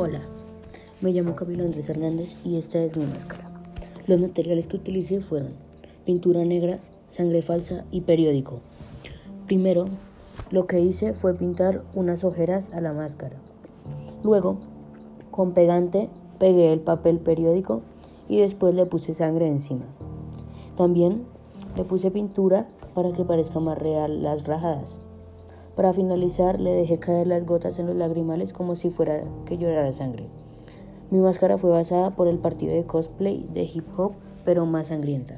Hola, me llamo Camilo Andrés Hernández y esta es mi máscara. Los materiales que utilicé fueron pintura negra, sangre falsa y periódico. Primero, lo que hice fue pintar unas ojeras a la máscara. Luego, con pegante, pegué el papel periódico y después le puse sangre encima. También le puse pintura para que parezca más real las rajadas. Para finalizar, le dejé caer las gotas en los lagrimales como si fuera que llorara sangre. Mi máscara fue basada por el partido de cosplay de hip hop, pero más sangrienta.